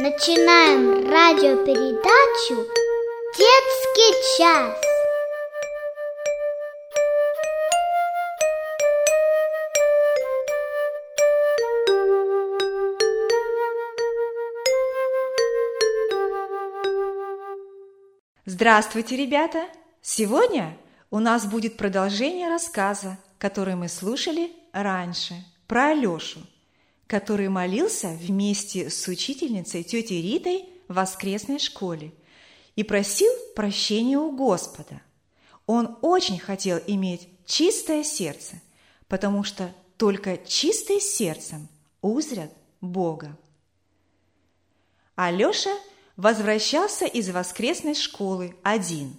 Начинаем радиопередачу «Детский час». Здравствуйте, ребята! Сегодня у нас будет продолжение рассказа, который мы слушали раньше, про Алешу, который молился вместе с учительницей тетей Ритой в воскресной школе и просил прощения у Господа. Он очень хотел иметь чистое сердце, потому что только чистым сердцем узрят Бога. Алеша – возвращался из воскресной школы один.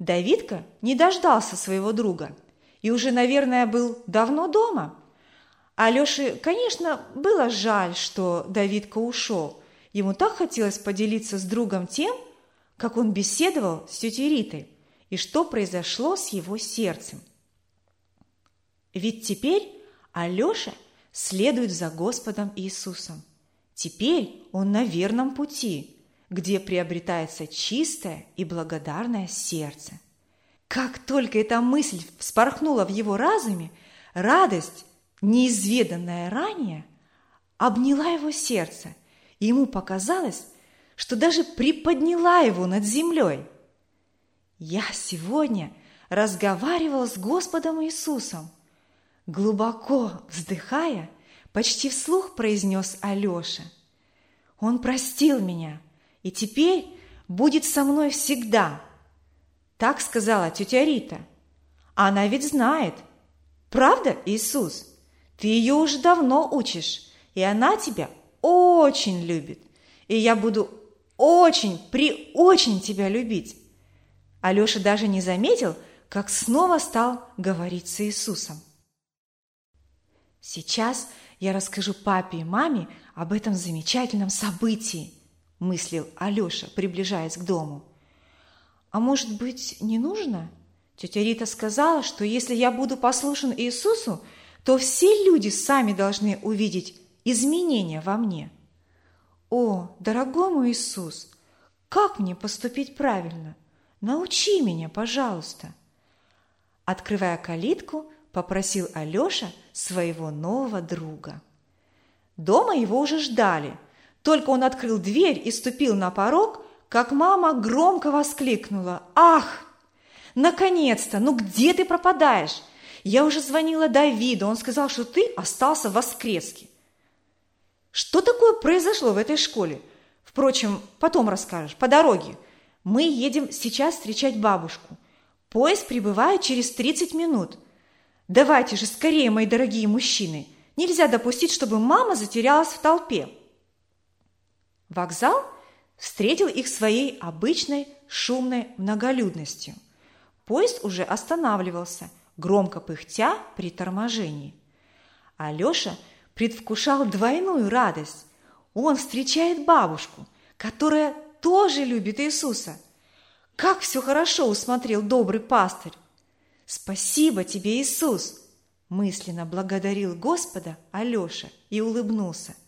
Давидка не дождался своего друга и уже, наверное, был давно дома. Алёше, конечно, было жаль, что Давидка ушел. Ему так хотелось поделиться с другом тем, как он беседовал с тетей Ритой и что произошло с его сердцем. Ведь теперь Алёша следует за Господом Иисусом. Теперь он на верном пути – где приобретается чистое и благодарное сердце. Как только эта мысль вспорхнула в его разуме, радость, неизведанная ранее, обняла его сердце, и ему показалось, что даже приподняла его над землей. Я сегодня разговаривал с Господом Иисусом. Глубоко вздыхая, почти вслух произнес Алеша. Он простил меня – и теперь будет со мной всегда. Так сказала тетя Рита. Она ведь знает. Правда, Иисус? Ты ее уже давно учишь, и она тебя очень любит. И я буду очень, при очень тебя любить. Алеша даже не заметил, как снова стал говорить с Иисусом. Сейчас я расскажу папе и маме об этом замечательном событии – мыслил Алёша, приближаясь к дому. А может быть, не нужно? Тетя Рита сказала, что если я буду послушен Иисусу, то все люди сами должны увидеть изменения во мне. О, дорогой мой Иисус, как мне поступить правильно? Научи меня, пожалуйста. Открывая калитку, попросил Алёша своего нового друга. Дома его уже ждали – только он открыл дверь и ступил на порог, как мама громко воскликнула. «Ах! Наконец-то! Ну где ты пропадаешь? Я уже звонила Давиду, он сказал, что ты остался в воскреске». Что такое произошло в этой школе? Впрочем, потом расскажешь, по дороге. Мы едем сейчас встречать бабушку. Поезд прибывает через 30 минут. Давайте же скорее, мои дорогие мужчины. Нельзя допустить, чтобы мама затерялась в толпе. Вокзал встретил их своей обычной шумной многолюдностью. Поезд уже останавливался, громко пыхтя при торможении. Алеша предвкушал двойную радость. Он встречает бабушку, которая тоже любит Иисуса. Как все хорошо усмотрел добрый пастырь. Спасибо тебе, Иисус! Мысленно благодарил Господа Алеша и улыбнулся –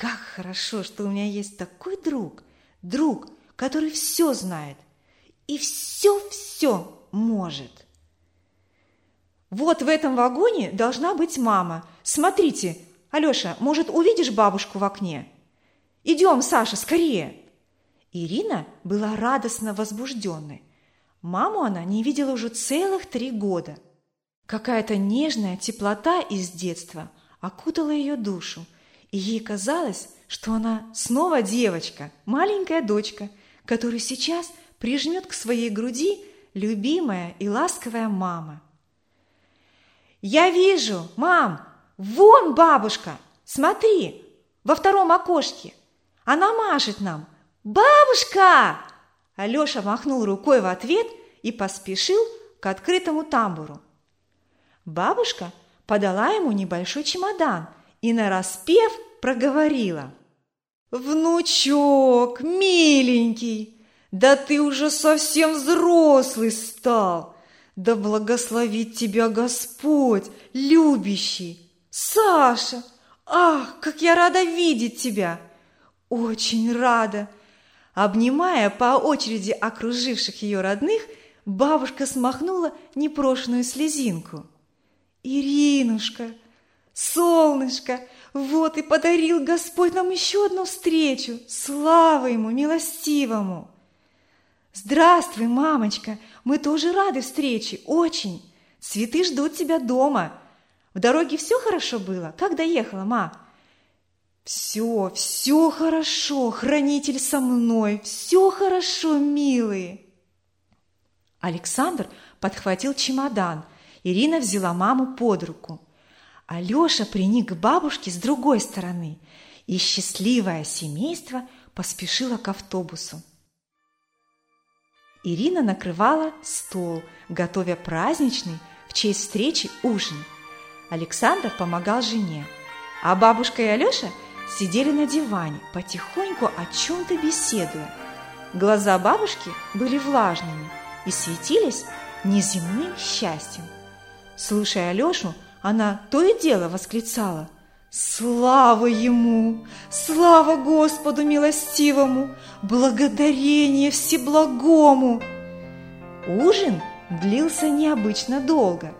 как хорошо, что у меня есть такой друг, друг, который все знает и все-все может. Вот в этом вагоне должна быть мама. Смотрите, Алеша, может, увидишь бабушку в окне? Идем, Саша, скорее. Ирина была радостно возбужденной. Маму она не видела уже целых три года. Какая-то нежная теплота из детства окутала ее душу – и ей казалось, что она снова девочка, маленькая дочка, которую сейчас прижмет к своей груди любимая и ласковая мама. «Я вижу, мам! Вон бабушка! Смотри, во втором окошке! Она машет нам! Бабушка!» Алеша махнул рукой в ответ и поспешил к открытому тамбуру. Бабушка подала ему небольшой чемодан – и нараспев проговорила. «Внучок, миленький, да ты уже совсем взрослый стал! Да благословит тебя Господь, любящий! Саша, ах, как я рада видеть тебя! очень рада!» Обнимая по очереди окруживших ее родных, бабушка смахнула непрошенную слезинку. «Иринушка, солнышко, вот и подарил Господь нам еще одну встречу! Слава Ему, милостивому!» «Здравствуй, мамочка! Мы тоже рады встрече, очень! Цветы ждут тебя дома! В дороге все хорошо было? Как доехала, ма?» «Все, все хорошо, хранитель со мной, все хорошо, милые!» Александр подхватил чемодан. Ирина взяла маму под руку. Алеша приник к бабушке с другой стороны, и счастливое семейство поспешило к автобусу. Ирина накрывала стол, готовя праздничный в честь встречи ужин. Александр помогал жене, а бабушка и Алеша сидели на диване, потихоньку о чем-то беседуя. Глаза бабушки были влажными и светились неземным счастьем. Слушая Алешу, она то и дело восклицала – Слава Ему! Слава Господу милостивому! Благодарение Всеблагому! Ужин длился необычно долго.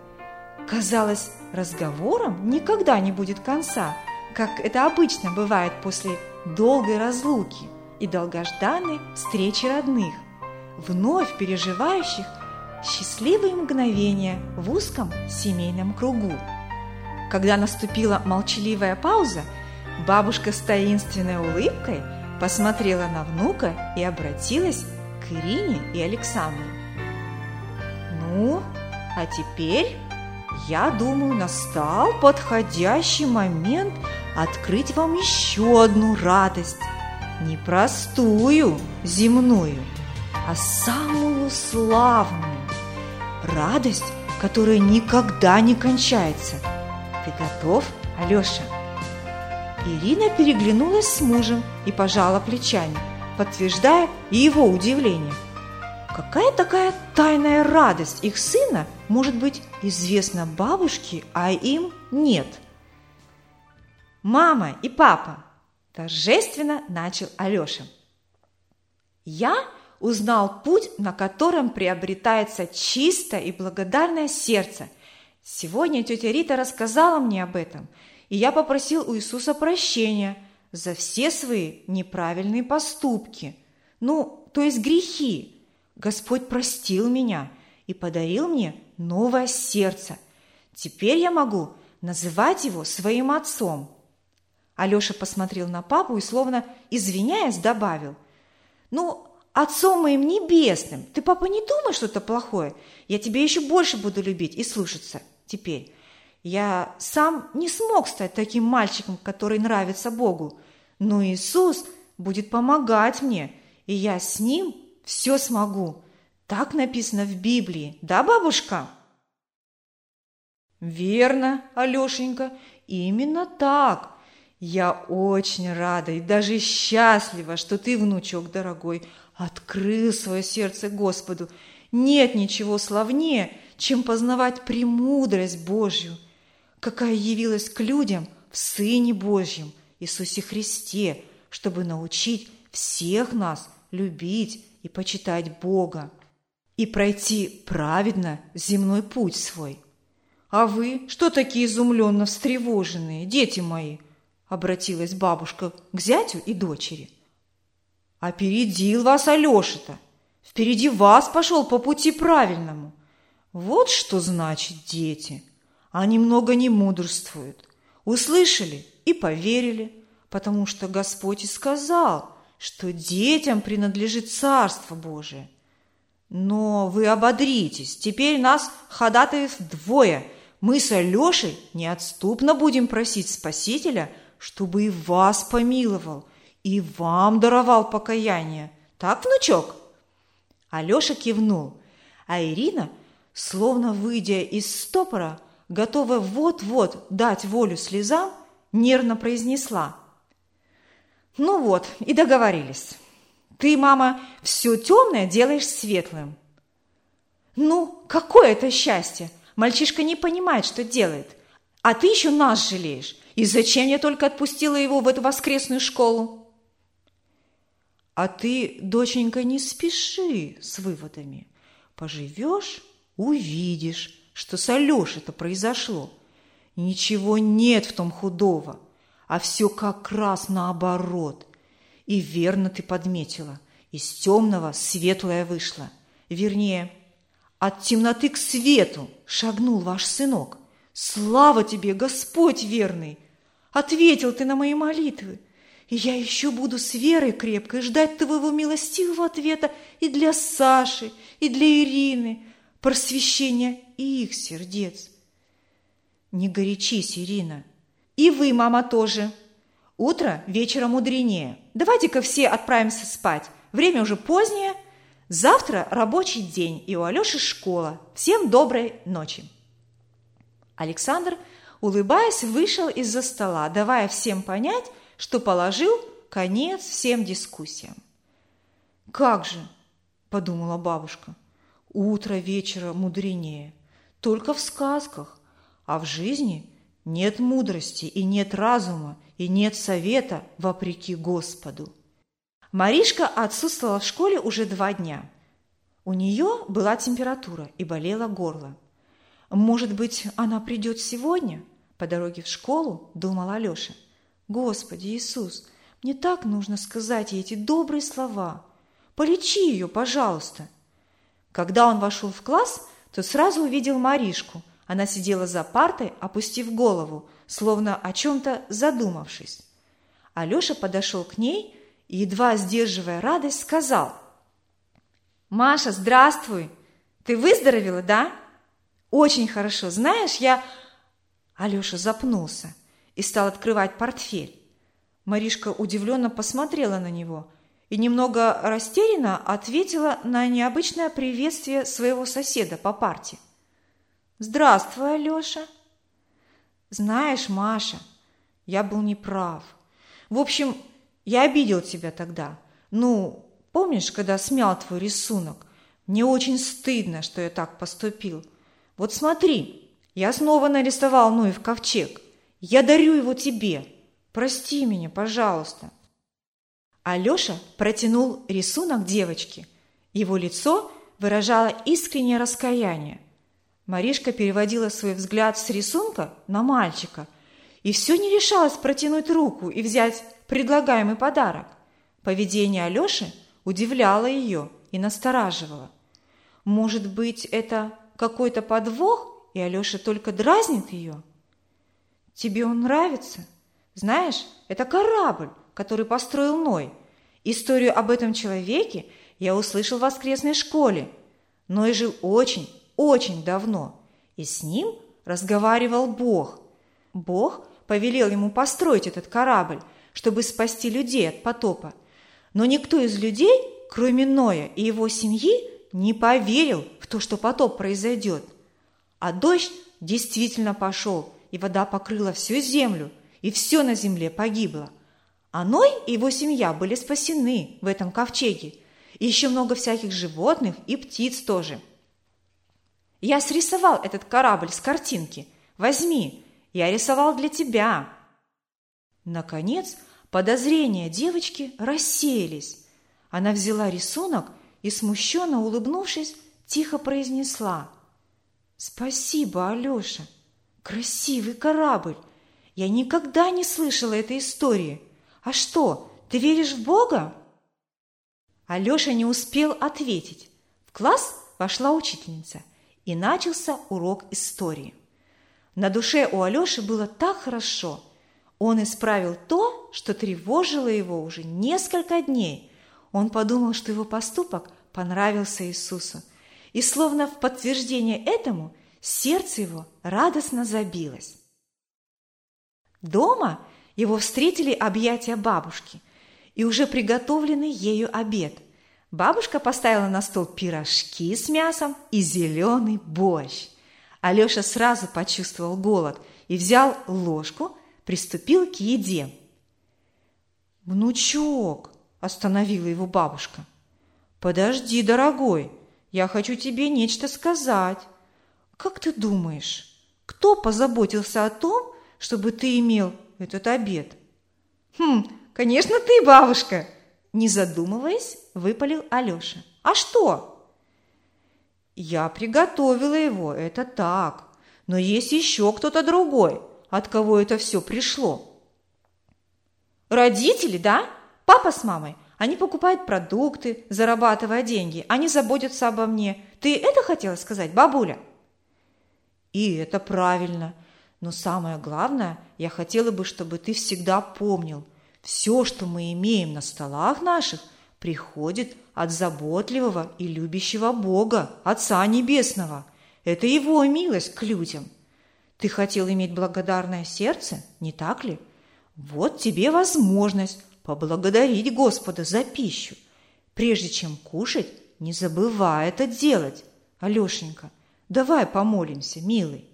Казалось, разговором никогда не будет конца, как это обычно бывает после долгой разлуки и долгожданной встречи родных, вновь переживающих счастливые мгновения в узком семейном кругу. Когда наступила молчаливая пауза, бабушка с таинственной улыбкой посмотрела на внука и обратилась к Ирине и Александру. «Ну, а теперь, я думаю, настал подходящий момент открыть вам еще одну радость, не простую, земную, а самую славную, радость, которая никогда не кончается – ты готов, Алеша? Ирина переглянулась с мужем и пожала плечами, подтверждая его удивление. Какая такая тайная радость их сына может быть известна бабушке, а им нет? «Мама и папа!» – торжественно начал Алеша. «Я узнал путь, на котором приобретается чистое и благодарное сердце – Сегодня тетя Рита рассказала мне об этом, и я попросил у Иисуса прощения за все свои неправильные поступки, ну, то есть грехи. Господь простил меня и подарил мне новое сердце. Теперь я могу называть его своим отцом. Алеша посмотрел на папу и, словно извиняясь, добавил, «Ну, отцом моим небесным, ты, папа, не думай что-то плохое, я тебя еще больше буду любить и слушаться теперь. Я сам не смог стать таким мальчиком, который нравится Богу, но Иисус будет помогать мне, и я с Ним все смогу. Так написано в Библии, да, бабушка? Верно, Алешенька, именно так. Я очень рада и даже счастлива, что ты, внучок дорогой, открыл свое сердце Господу. Нет ничего славнее, чем познавать премудрость Божью, какая явилась к людям в Сыне Божьем, Иисусе Христе, чтобы научить всех нас любить и почитать Бога и пройти праведно земной путь свой. А вы что такие изумленно встревоженные, дети мои? Обратилась бабушка к зятю и дочери. Опередил вас Алеша-то. Впереди вас пошел по пути правильному. Вот что значит дети. Они много не мудрствуют. Услышали и поверили, потому что Господь и сказал, что детям принадлежит Царство Божие. Но вы ободритесь, теперь нас ходатаев двое. Мы с Алешей неотступно будем просить Спасителя, чтобы и вас помиловал, и вам даровал покаяние. Так, внучок?» Алеша кивнул, а Ирина – Словно выйдя из стопора, готовая вот-вот дать волю слезам, нервно произнесла. «Ну вот, и договорились. Ты, мама, все темное делаешь светлым». «Ну, какое это счастье! Мальчишка не понимает, что делает. А ты еще нас жалеешь. И зачем я только отпустила его в эту воскресную школу?» А ты, доченька, не спеши с выводами. Поживешь – увидишь, что с Алешей-то произошло. Ничего нет в том худого, а все как раз наоборот. И верно ты подметила, из темного светлое вышло. Вернее, от темноты к свету шагнул ваш сынок. Слава тебе, Господь верный! Ответил ты на мои молитвы. И я еще буду с верой крепкой ждать твоего милостивого ответа и для Саши, и для Ирины, просвещения и их сердец. Не горячись, Ирина. И вы, мама, тоже. Утро вечера мудренее. Давайте-ка все отправимся спать. Время уже позднее. Завтра рабочий день, и у Алеши школа. Всем доброй ночи. Александр, улыбаясь, вышел из-за стола, давая всем понять, что положил конец всем дискуссиям. «Как же!» – подумала бабушка. «Утро вечера мудренее. Только в сказках, а в жизни нет мудрости и нет разума, и нет совета вопреки Господу». Маришка отсутствовала в школе уже два дня. У нее была температура и болело горло. Может быть, она придет сегодня? По дороге в школу думал Алеша. Господи Иисус, мне так нужно сказать ей эти добрые слова. Полечи ее, пожалуйста. Когда он вошел в класс, то сразу увидел Маришку. Она сидела за партой, опустив голову, словно о чем-то задумавшись. Алеша подошел к ней и, едва сдерживая радость, сказал. «Маша, здравствуй! Ты выздоровела, да?» Очень хорошо. Знаешь, я...» Алеша запнулся и стал открывать портфель. Маришка удивленно посмотрела на него и немного растерянно ответила на необычное приветствие своего соседа по парте. «Здравствуй, Алеша!» «Знаешь, Маша, я был неправ. В общем, я обидел тебя тогда. Ну, помнишь, когда смял твой рисунок? Мне очень стыдно, что я так поступил. Вот смотри, я снова нарисовал Ноев ковчег. Я дарю его тебе. Прости меня, пожалуйста. Алеша протянул рисунок девочке. Его лицо выражало искреннее раскаяние. Маришка переводила свой взгляд с рисунка на мальчика и все не решалась протянуть руку и взять предлагаемый подарок. Поведение Алеши удивляло ее и настораживало. Может быть, это какой-то подвох, и Алеша только дразнит ее? Тебе он нравится? Знаешь, это корабль, который построил Ной. Историю об этом человеке я услышал в воскресной школе. Ной жил очень, очень давно, и с ним разговаривал Бог. Бог повелел ему построить этот корабль, чтобы спасти людей от потопа. Но никто из людей, кроме Ноя и его семьи, не поверил в то, что потоп произойдет. А дождь действительно пошел, и вода покрыла всю землю, и все на земле погибло. А Ной и его семья были спасены в этом ковчеге, и еще много всяких животных и птиц тоже. Я срисовал этот корабль с картинки. Возьми, я рисовал для тебя. Наконец, подозрения девочки рассеялись. Она взяла рисунок и, смущенно улыбнувшись, тихо произнесла «Спасибо, Алеша! Красивый корабль! Я никогда не слышала этой истории. А что, ты веришь в Бога?» Алеша не успел ответить. В класс вошла учительница, и начался урок истории. На душе у Алеши было так хорошо. Он исправил то, что тревожило его уже несколько дней – он подумал, что его поступок понравился Иисусу, и словно в подтверждение этому сердце его радостно забилось. Дома его встретили объятия бабушки и уже приготовленный ею обед. Бабушка поставила на стол пирожки с мясом и зеленый борщ. Алеша сразу почувствовал голод и взял ложку, приступил к еде. «Внучок, Остановила его бабушка. «Подожди, дорогой, я хочу тебе нечто сказать. Как ты думаешь, кто позаботился о том, чтобы ты имел этот обед?» «Хм, конечно, ты, бабушка!» Не задумываясь, выпалил Алёша. «А что?» «Я приготовила его, это так. Но есть еще кто-то другой, от кого это все пришло». «Родители, да? Папа с мамой? Они покупают продукты, зарабатывая деньги. Они заботятся обо мне. Ты это хотела сказать, бабуля?» «И это правильно. Но самое главное, я хотела бы, чтобы ты всегда помнил, все, что мы имеем на столах наших, приходит от заботливого и любящего Бога, Отца Небесного. Это Его милость к людям. Ты хотел иметь благодарное сердце, не так ли? Вот тебе возможность поблагодарить Господа за пищу. Прежде чем кушать, не забывай это делать. Алешенька, давай помолимся, милый.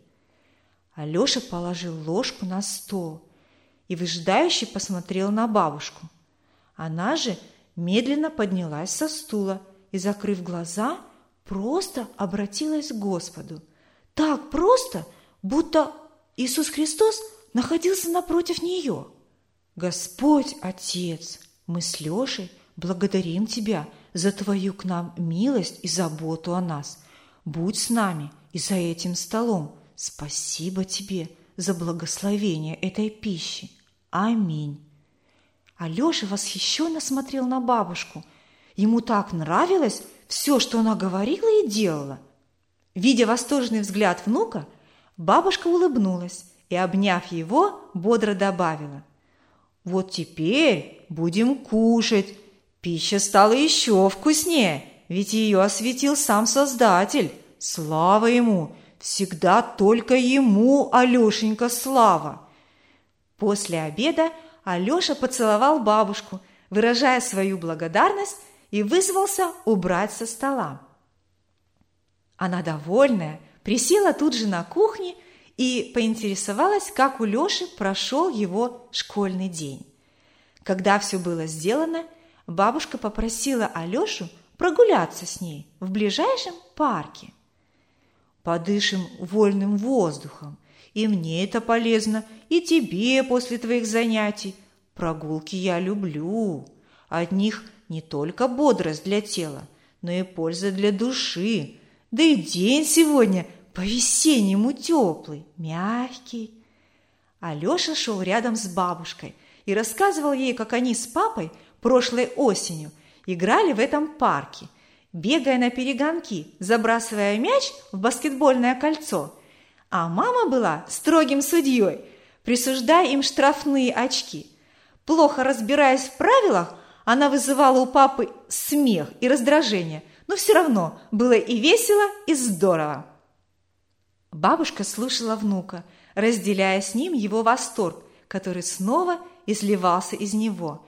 Алеша положил ложку на стол и выжидающе посмотрел на бабушку. Она же медленно поднялась со стула и, закрыв глаза, просто обратилась к Господу. Так просто, будто Иисус Христос находился напротив нее. Господь, Отец, мы с Лешей благодарим Тебя за Твою к нам милость и заботу о нас. Будь с нами и за этим столом, Спасибо тебе за благословение этой пищи. Аминь. Алеша восхищенно смотрел на бабушку. Ему так нравилось все, что она говорила и делала. Видя восторженный взгляд внука, бабушка улыбнулась и, обняв его, бодро добавила. «Вот теперь будем кушать. Пища стала еще вкуснее, ведь ее осветил сам Создатель. Слава ему!» Всегда только ему, Алешенька, слава. После обеда Алеша поцеловал бабушку, выражая свою благодарность и вызвался убрать со стола. Она, довольная, присела тут же на кухне и поинтересовалась, как у Леши прошел его школьный день. Когда все было сделано, бабушка попросила Алешу прогуляться с ней в ближайшем парке подышим вольным воздухом. И мне это полезно, и тебе после твоих занятий. Прогулки я люблю. От них не только бодрость для тела, но и польза для души. Да и день сегодня по-весеннему теплый, мягкий. Алеша шел рядом с бабушкой и рассказывал ей, как они с папой прошлой осенью играли в этом парке – бегая на перегонки, забрасывая мяч в баскетбольное кольцо. А мама была строгим судьей, присуждая им штрафные очки. Плохо разбираясь в правилах, она вызывала у папы смех и раздражение, но все равно было и весело, и здорово. Бабушка слушала внука, разделяя с ним его восторг, который снова изливался из него,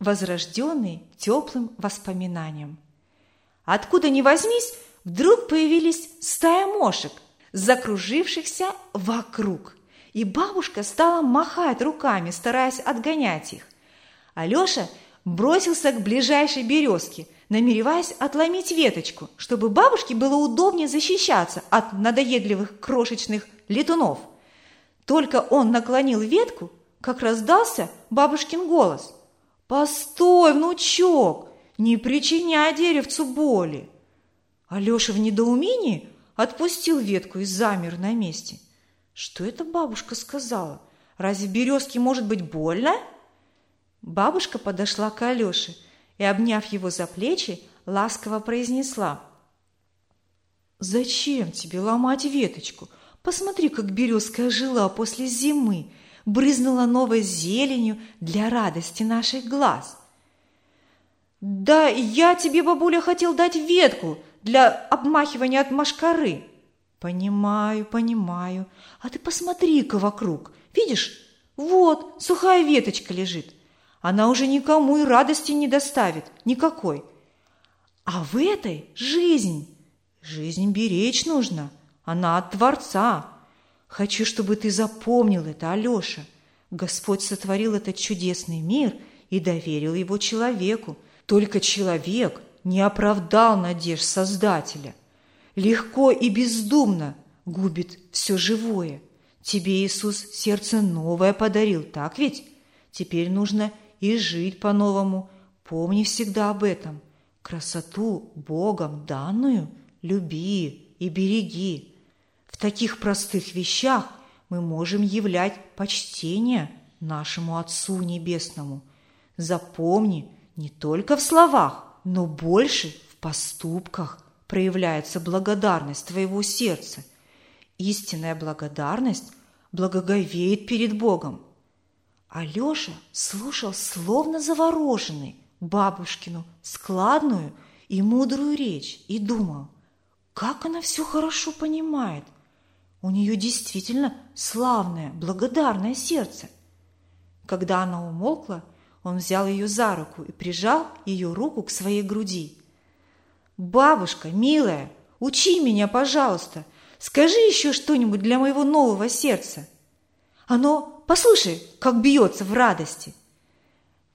возрожденный теплым воспоминанием. Откуда ни возьмись, вдруг появились стая мошек, закружившихся вокруг. И бабушка стала махать руками, стараясь отгонять их. Алеша бросился к ближайшей березке, намереваясь отломить веточку, чтобы бабушке было удобнее защищаться от надоедливых крошечных летунов. Только он наклонил ветку, как раздался бабушкин голос. «Постой, внучок! Не причиняй деревцу боли. Алеша в недоумении отпустил ветку и замер на месте. Что это бабушка сказала? Разве березке может быть больно? Бабушка подошла к Алёше и, обняв его за плечи, ласково произнесла. «Зачем тебе ломать веточку? Посмотри, как березка жила после зимы, брызнула новой зеленью для радости наших глаз». «Да я тебе, бабуля, хотел дать ветку для обмахивания от машкары». «Понимаю, понимаю. А ты посмотри-ка вокруг. Видишь? Вот, сухая веточка лежит. Она уже никому и радости не доставит. Никакой. А в этой жизнь. Жизнь беречь нужно. Она от Творца. Хочу, чтобы ты запомнил это, Алеша. Господь сотворил этот чудесный мир и доверил его человеку, только человек не оправдал надежд Создателя. Легко и бездумно губит все живое. Тебе Иисус сердце новое подарил, так ведь? Теперь нужно и жить по-новому, Помни всегда об этом. Красоту Богом данную люби и береги. В таких простых вещах мы можем являть почтение нашему Отцу Небесному. Запомни, не только в словах, но больше в поступках проявляется благодарность твоего сердца. Истинная благодарность благоговеет перед Богом. Алеша слушал словно завороженный бабушкину складную и мудрую речь и думал, как она все хорошо понимает. У нее действительно славное, благодарное сердце. Когда она умолкла, он взял ее за руку и прижал ее руку к своей груди. «Бабушка, милая, учи меня, пожалуйста. Скажи еще что-нибудь для моего нового сердца. Оно, послушай, как бьется в радости».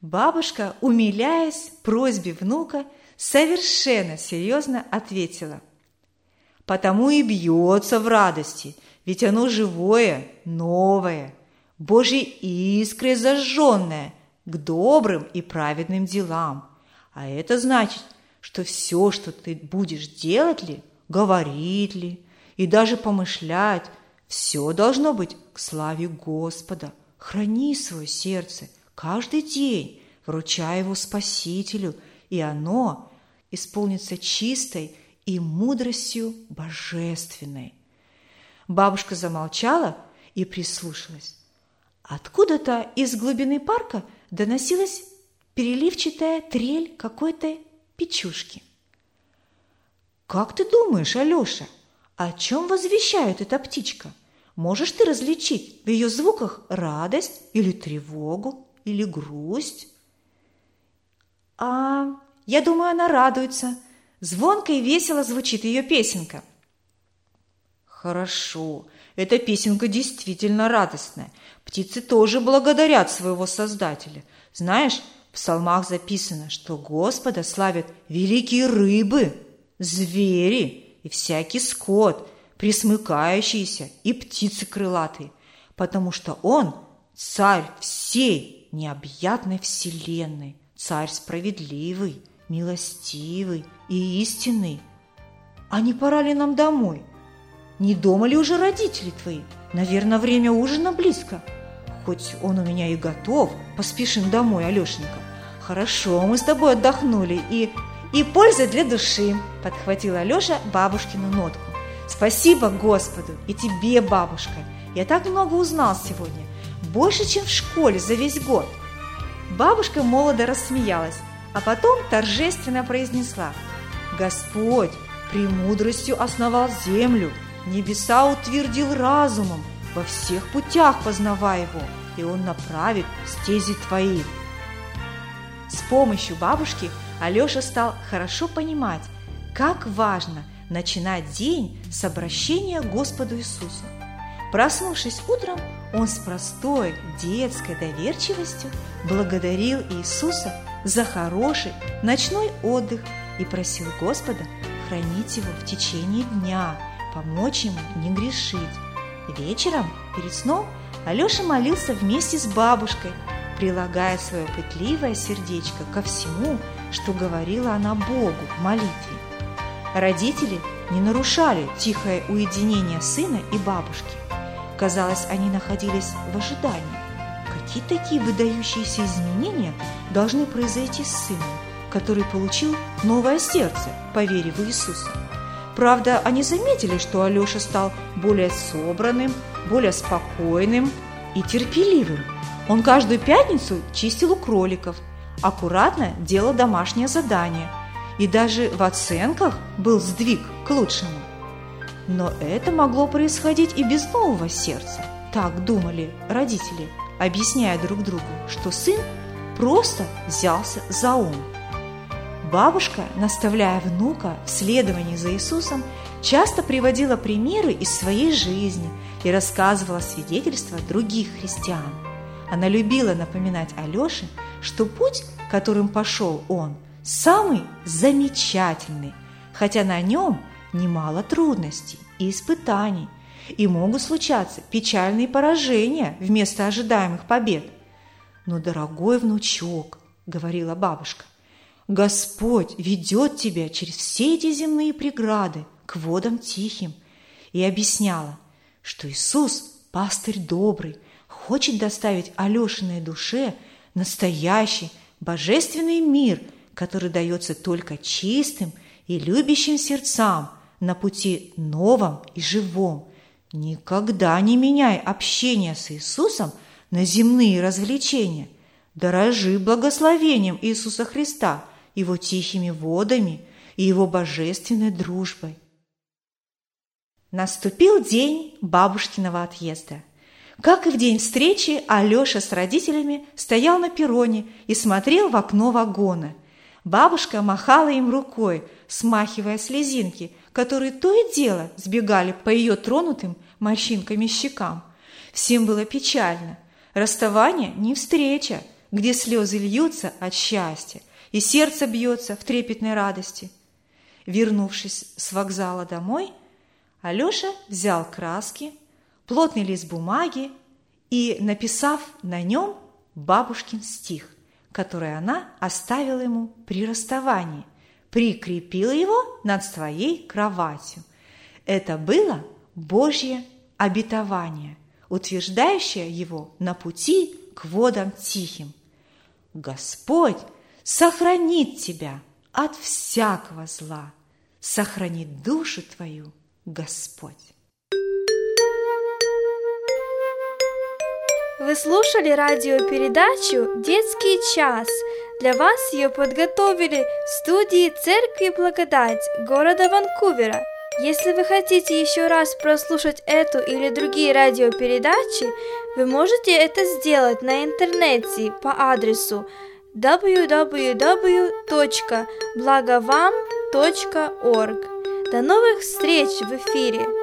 Бабушка, умиляясь просьбе внука, совершенно серьезно ответила. «Потому и бьется в радости, ведь оно живое, новое, Божьей искрой зажженное к добрым и праведным делам. А это значит, что все, что ты будешь делать ли, говорить ли и даже помышлять, все должно быть к славе Господа. Храни свое сердце – каждый день, вручая его Спасителю, и оно исполнится чистой и мудростью божественной. Бабушка замолчала и прислушалась. Откуда-то из глубины парка доносилась переливчатая трель какой-то печушки. «Как ты думаешь, Алеша, о чем возвещает эта птичка? Можешь ты различить в ее звуках радость или тревогу?» или грусть? А, я думаю, она радуется. Звонко и весело звучит ее песенка. Хорошо, эта песенка действительно радостная. Птицы тоже благодарят своего Создателя. Знаешь, в псалмах записано, что Господа славят великие рыбы, звери и всякий скот, присмыкающиеся и птицы крылатые, потому что Он – царь всей необъятной вселенной, царь справедливый, милостивый и истинный. А не пора ли нам домой? Не дома ли уже родители твои? Наверное, время ужина близко. Хоть он у меня и готов, поспешим домой, Алешенька. Хорошо, мы с тобой отдохнули и... И польза для души, подхватила Алеша бабушкину нотку. Спасибо Господу и тебе, бабушка. Я так много узнал сегодня больше, чем в школе за весь год. Бабушка молодо рассмеялась, а потом торжественно произнесла «Господь премудростью основал землю, небеса утвердил разумом, во всех путях познавая его, и он направит стези твои». С помощью бабушки Алеша стал хорошо понимать, как важно начинать день с обращения к Господу Иисусу. Проснувшись утром, он с простой детской доверчивостью благодарил Иисуса за хороший ночной отдых и просил Господа хранить его в течение дня, помочь ему не грешить. Вечером, перед сном, Алеша молился вместе с бабушкой, прилагая свое пытливое сердечко ко всему, что говорила она Богу в молитве. Родители не нарушали тихое уединение сына и бабушки. Казалось, они находились в ожидании. Какие такие выдающиеся изменения должны произойти с сыном, который получил новое сердце по вере в Иисуса? Правда, они заметили, что Алеша стал более собранным, более спокойным и терпеливым. Он каждую пятницу чистил у кроликов, аккуратно делал домашнее задание и даже в оценках был сдвиг к лучшему. Но это могло происходить и без нового сердца. Так думали родители, объясняя друг другу, что сын просто взялся за ум. Бабушка, наставляя внука в следовании за Иисусом, часто приводила примеры из своей жизни и рассказывала свидетельства других христиан. Она любила напоминать Алёше, что путь, которым пошел он, самый замечательный, хотя на нем немало трудностей и испытаний, и могут случаться печальные поражения вместо ожидаемых побед. «Но, дорогой внучок», — говорила бабушка, Господь ведет тебя через все эти земные преграды к водам тихим. И объясняла, что Иисус, пастырь добрый, хочет доставить Алешиной душе настоящий божественный мир, который дается только чистым и любящим сердцам на пути новом и живом. Никогда не меняй общение с Иисусом на земные развлечения. Дорожи благословением Иисуса Христа, Его тихими водами и Его божественной дружбой. Наступил день бабушкиного отъезда. Как и в день встречи, Алёша с родителями стоял на перроне и смотрел в окно вагона. Бабушка махала им рукой, смахивая слезинки, которые то и дело сбегали по ее тронутым морщинками щекам. Всем было печально. Расставание не встреча, где слезы льются от счастья, и сердце бьется в трепетной радости. Вернувшись с вокзала домой, Алёша взял краски, плотный лист бумаги и, написав на нем бабушкин стих, который она оставила ему при расставании, прикрепила его над своей кроватью. Это было Божье обетование, утверждающее его на пути к водам тихим. Господь сохранит тебя от всякого зла, сохранит душу твою, Господь. Вы слушали радиопередачу «Детский час». Для вас ее подготовили в студии Церкви Благодать города Ванкувера. Если вы хотите еще раз прослушать эту или другие радиопередачи, вы можете это сделать на интернете по адресу www.blagovam.org. До новых встреч в эфире!